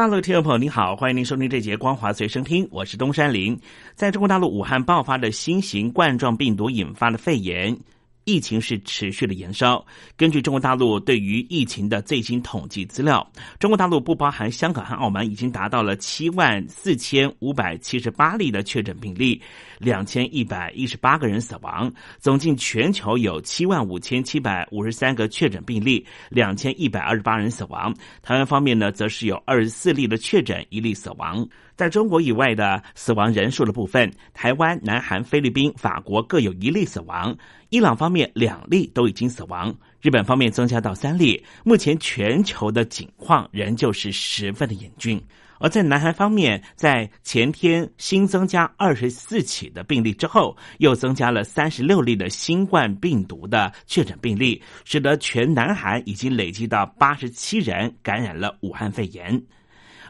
大陆听众朋友，您好，欢迎您收听这节《光华随身听》，我是东山林。在中国大陆武汉爆发的新型冠状病毒引发的肺炎。疫情是持续的延烧。根据中国大陆对于疫情的最新统计资料，中国大陆不包含香港和澳门，已经达到了七万四千五百七十八例的确诊病例，两千一百一十八个人死亡。总计全球有七万五千七百五十三个确诊病例，两千一百二十八人死亡。台湾方面呢，则是有二十四例的确诊，一例死亡。在中国以外的死亡人数的部分，台湾、南韩、菲律宾、法国各有一例死亡。伊朗方面两例都已经死亡，日本方面增加到三例。目前全球的景况仍旧是十分的严峻。而在南韩方面，在前天新增加二十四起的病例之后，又增加了三十六例的新冠病毒的确诊病例，使得全南韩已经累计到八十七人感染了武汉肺炎。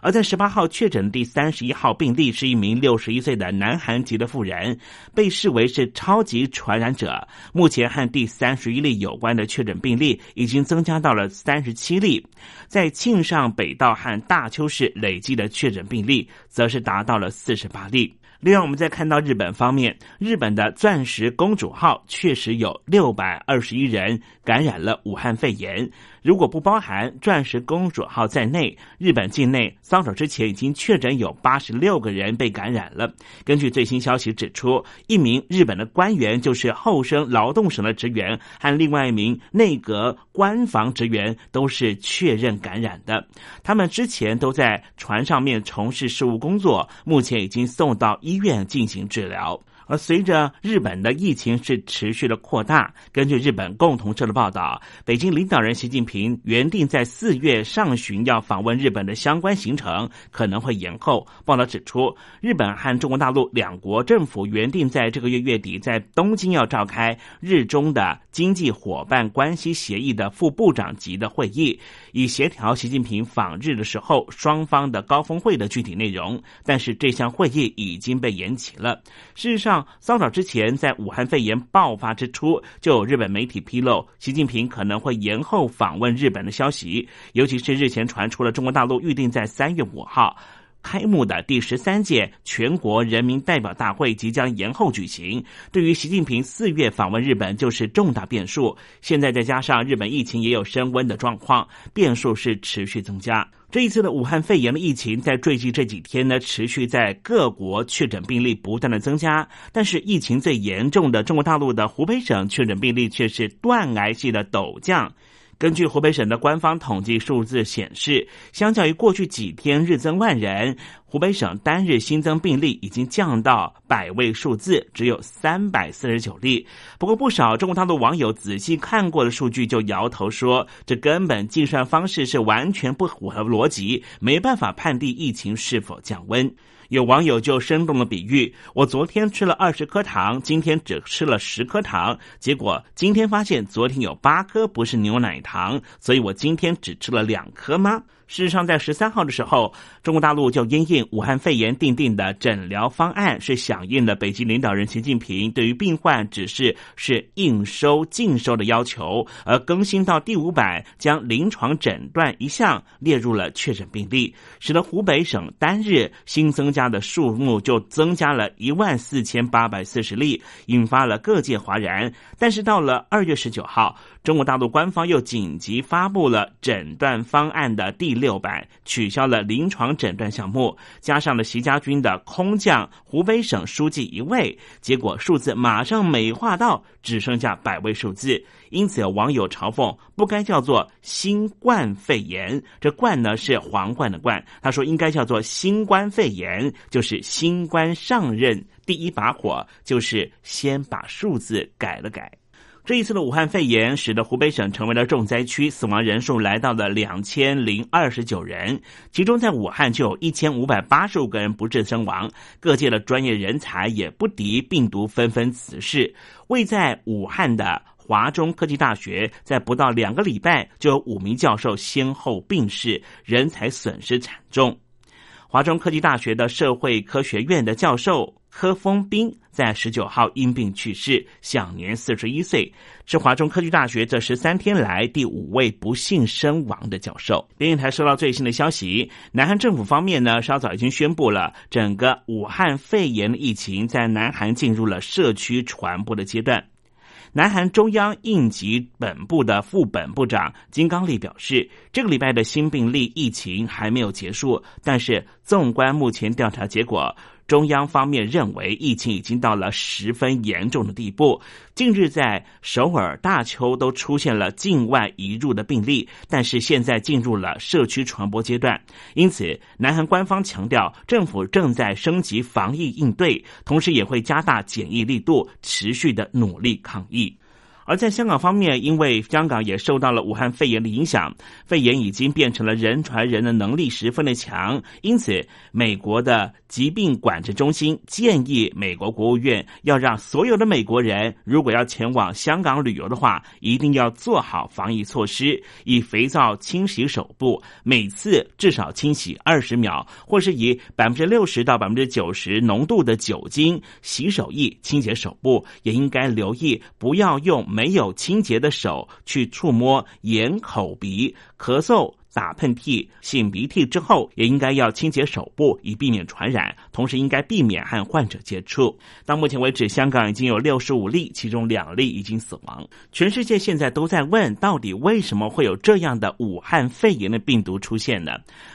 而在十八号确诊的第三十一号病例是一名六十一岁的南韩籍的妇人，被视为是超级传染者。目前和第三十一例有关的确诊病例已经增加到了三十七例，在庆尚北道和大邱市累计的确诊病例则是达到了四十八例。另外，我们再看到日本方面，日本的钻石公主号确实有六百二十一人感染了武汉肺炎。如果不包含钻石公主号在内，日本境内骚扰之前已经确诊有八十六个人被感染了。根据最新消息指出，一名日本的官员，就是厚生劳动省的职员，和另外一名内阁官房职员都是确认感染的。他们之前都在船上面从事事务工作，目前已经送到医院进行治疗。而随着日本的疫情是持续的扩大，根据日本共同社的报道，北京领导人习近平原定在四月上旬要访问日本的相关行程可能会延后。报道指出，日本和中国大陆两国政府原定在这个月月底在东京要召开日中的经济伙伴关系协议的副部长级的会议，以协调习近平访日的时候双方的高峰会的具体内容。但是这项会议已经被延期了。事实上，骚扰之前，在武汉肺炎爆发之初，就有日本媒体披露习近平可能会延后访问日本的消息。尤其是日前传出了中国大陆预定在三月五号开幕的第十三届全国人民代表大会即将延后举行，对于习近平四月访问日本就是重大变数。现在再加上日本疫情也有升温的状况，变数是持续增加。这一次的武汉肺炎的疫情，在最近这几天呢，持续在各国确诊病例不断的增加，但是疫情最严重的中国大陆的湖北省确诊病例却是断崖式的陡降。根据湖北省的官方统计数字显示，相较于过去几天日增万人，湖北省单日新增病例已经降到百位数字，只有三百四十九例。不过，不少中国大陆网友仔细看过的数据，就摇头说，这根本计算方式是完全不符合逻辑，没办法判定疫情是否降温。有网友就生动的比喻：我昨天吃了二十颗糖，今天只吃了十颗糖，结果今天发现昨天有八颗不是牛奶糖，所以我今天只吃了两颗吗？事实上，在十三号的时候，中国大陆就因应武汉肺炎定定的诊疗方案，是响应了北京领导人习近平对于病患指示是应收尽收的要求，而更新到第五版，将临床诊断一项列入了确诊病例，使得湖北省单日新增加的数目就增加了一万四千八百四十例，引发了各界哗然。但是到了二月十九号。中国大陆官方又紧急发布了诊断方案的第六百，取消了临床诊断项目，加上了习家军的空降湖北省书记一位，结果数字马上美化到只剩下百位数字。因此有网友嘲讽，不该叫做新冠肺炎，这冠呢是皇冠的冠，他说应该叫做新冠肺炎，就是新冠上任第一把火，就是先把数字改了改。这一次的武汉肺炎使得湖北省成为了重灾区，死亡人数来到了两千零二十九人，其中在武汉就有一千五百八十五个人不治身亡。各界的专业人才也不敌病毒，纷纷辞世。位在武汉的华中科技大学，在不到两个礼拜就有五名教授先后病逝，人才损失惨重。华中科技大学的社会科学院的教授。柯峰斌在十九号因病去世，享年四十一岁，是华中科技大学这十三天来第五位不幸身亡的教授。电视台收到最新的消息，南韩政府方面呢，稍早已经宣布了，整个武汉肺炎疫情在南韩进入了社区传播的阶段。南韩中央应急本部的副本部长金刚利表示，这个礼拜的新病例疫情还没有结束，但是纵观目前调查结果。中央方面认为疫情已经到了十分严重的地步。近日在首尔、大邱都出现了境外移入的病例，但是现在进入了社区传播阶段。因此，南韩官方强调，政府正在升级防疫应对，同时也会加大检疫力度，持续的努力抗疫。而在香港方面，因为香港也受到了武汉肺炎的影响，肺炎已经变成了人传人的能力十分的强，因此美国的疾病管制中心建议美国国务院要让所有的美国人，如果要前往香港旅游的话，一定要做好防疫措施，以肥皂清洗手部，每次至少清洗二十秒，或是以百分之六十到百分之九十浓度的酒精洗手液清洁手部，也应该留意不要用。没有清洁的手去触摸眼、口、鼻，咳嗽、打喷嚏、擤鼻涕之后，也应该要清洁手部，以避免传染。同时，应该避免和患者接触。到目前为止，香港已经有六十五例，其中两例已经死亡。全世界现在都在问，到底为什么会有这样的武汉肺炎的病毒出现呢？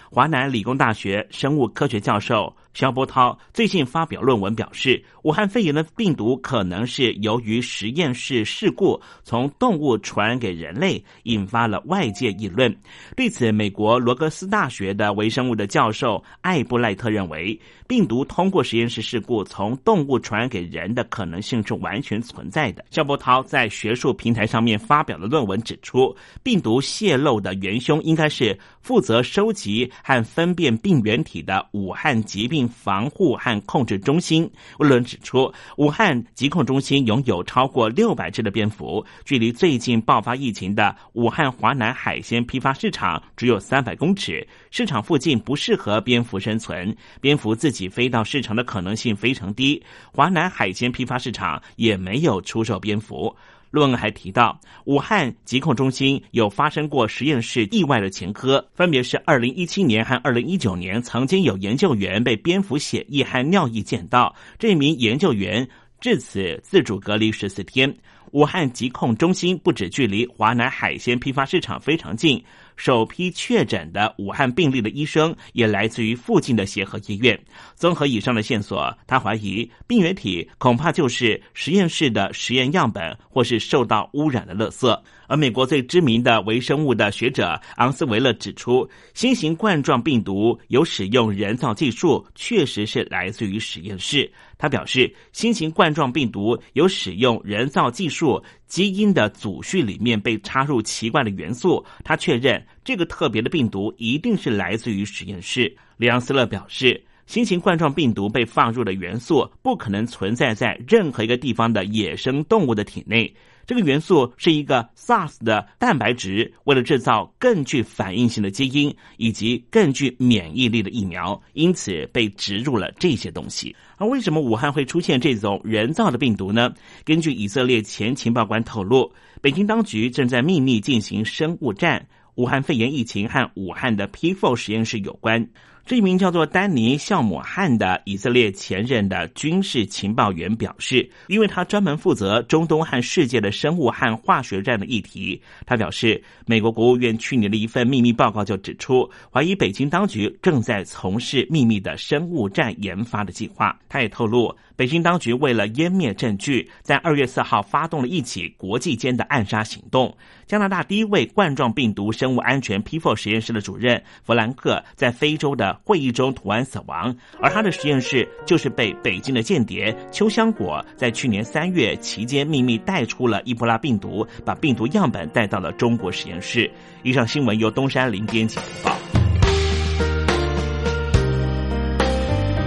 华南理工大学生物科学教授。肖波涛最近发表论文表示，武汉肺炎的病毒可能是由于实验室事故从动物传染给人类，引发了外界议论。对此，美国罗格斯大学的微生物的教授艾布赖特认为，病毒通过实验室事故从动物传染给人的可能性是完全存在的。肖波涛在学术平台上面发表的论文指出，病毒泄露的元凶应该是负责收集和分辨病原体的武汉疾病。防护和控制中心论文指出，武汉疾控中心拥有超过六百只的蝙蝠，距离最近爆发疫情的武汉华南海鲜批发市场只有三百公尺，市场附近不适合蝙蝠生存，蝙蝠自己飞到市场的可能性非常低。华南海鲜批发市场也没有出售蝙蝠。论文还提到，武汉疾控中心有发生过实验室意外的前科，分别是二零一七年和二零一九年，曾经有研究员被蝙蝠血液和尿液溅到，这名研究员至此自主隔离十四天。武汉疾控中心不止距离华南海鲜批发市场非常近。首批确诊的武汉病例的医生也来自于附近的协和医院。综合以上的线索，他怀疑病原体恐怕就是实验室的实验样本，或是受到污染的垃圾。而美国最知名的微生物的学者昂斯维勒指出，新型冠状病毒有使用人造技术，确实是来自于实验室。他表示，新型冠状病毒有使用人造技术。基因的组序里面被插入奇怪的元素，他确认这个特别的病毒一定是来自于实验室。里昂斯勒表示，新型冠状病毒被放入的元素不可能存在在任何一个地方的野生动物的体内。这个元素是一个 SARS 的蛋白质，为了制造更具反应性的基因以及更具免疫力的疫苗，因此被植入了这些东西。而为什么武汉会出现这种人造的病毒呢？根据以色列前情报官透露，北京当局正在秘密进行生物战。武汉肺炎疫情和武汉的 P4 实验室有关。这名叫做丹尼·孝姆汉的以色列前任的军事情报员表示，因为他专门负责中东和世界的生物和化学战的议题。他表示，美国国务院去年的一份秘密报告就指出，怀疑北京当局正在从事秘密的生物战研发的计划。他也透露，北京当局为了湮灭证据，在二月四号发动了一起国际间的暗杀行动。加拿大第一位冠状病毒生物安全 P4 实验室的主任弗兰克在非洲的。会议中突然死亡，而他的实验室就是被北京的间谍邱香果在去年三月期间秘密带出了伊波拉病毒，把病毒样本带到了中国实验室。以上新闻由东山林编辑播报。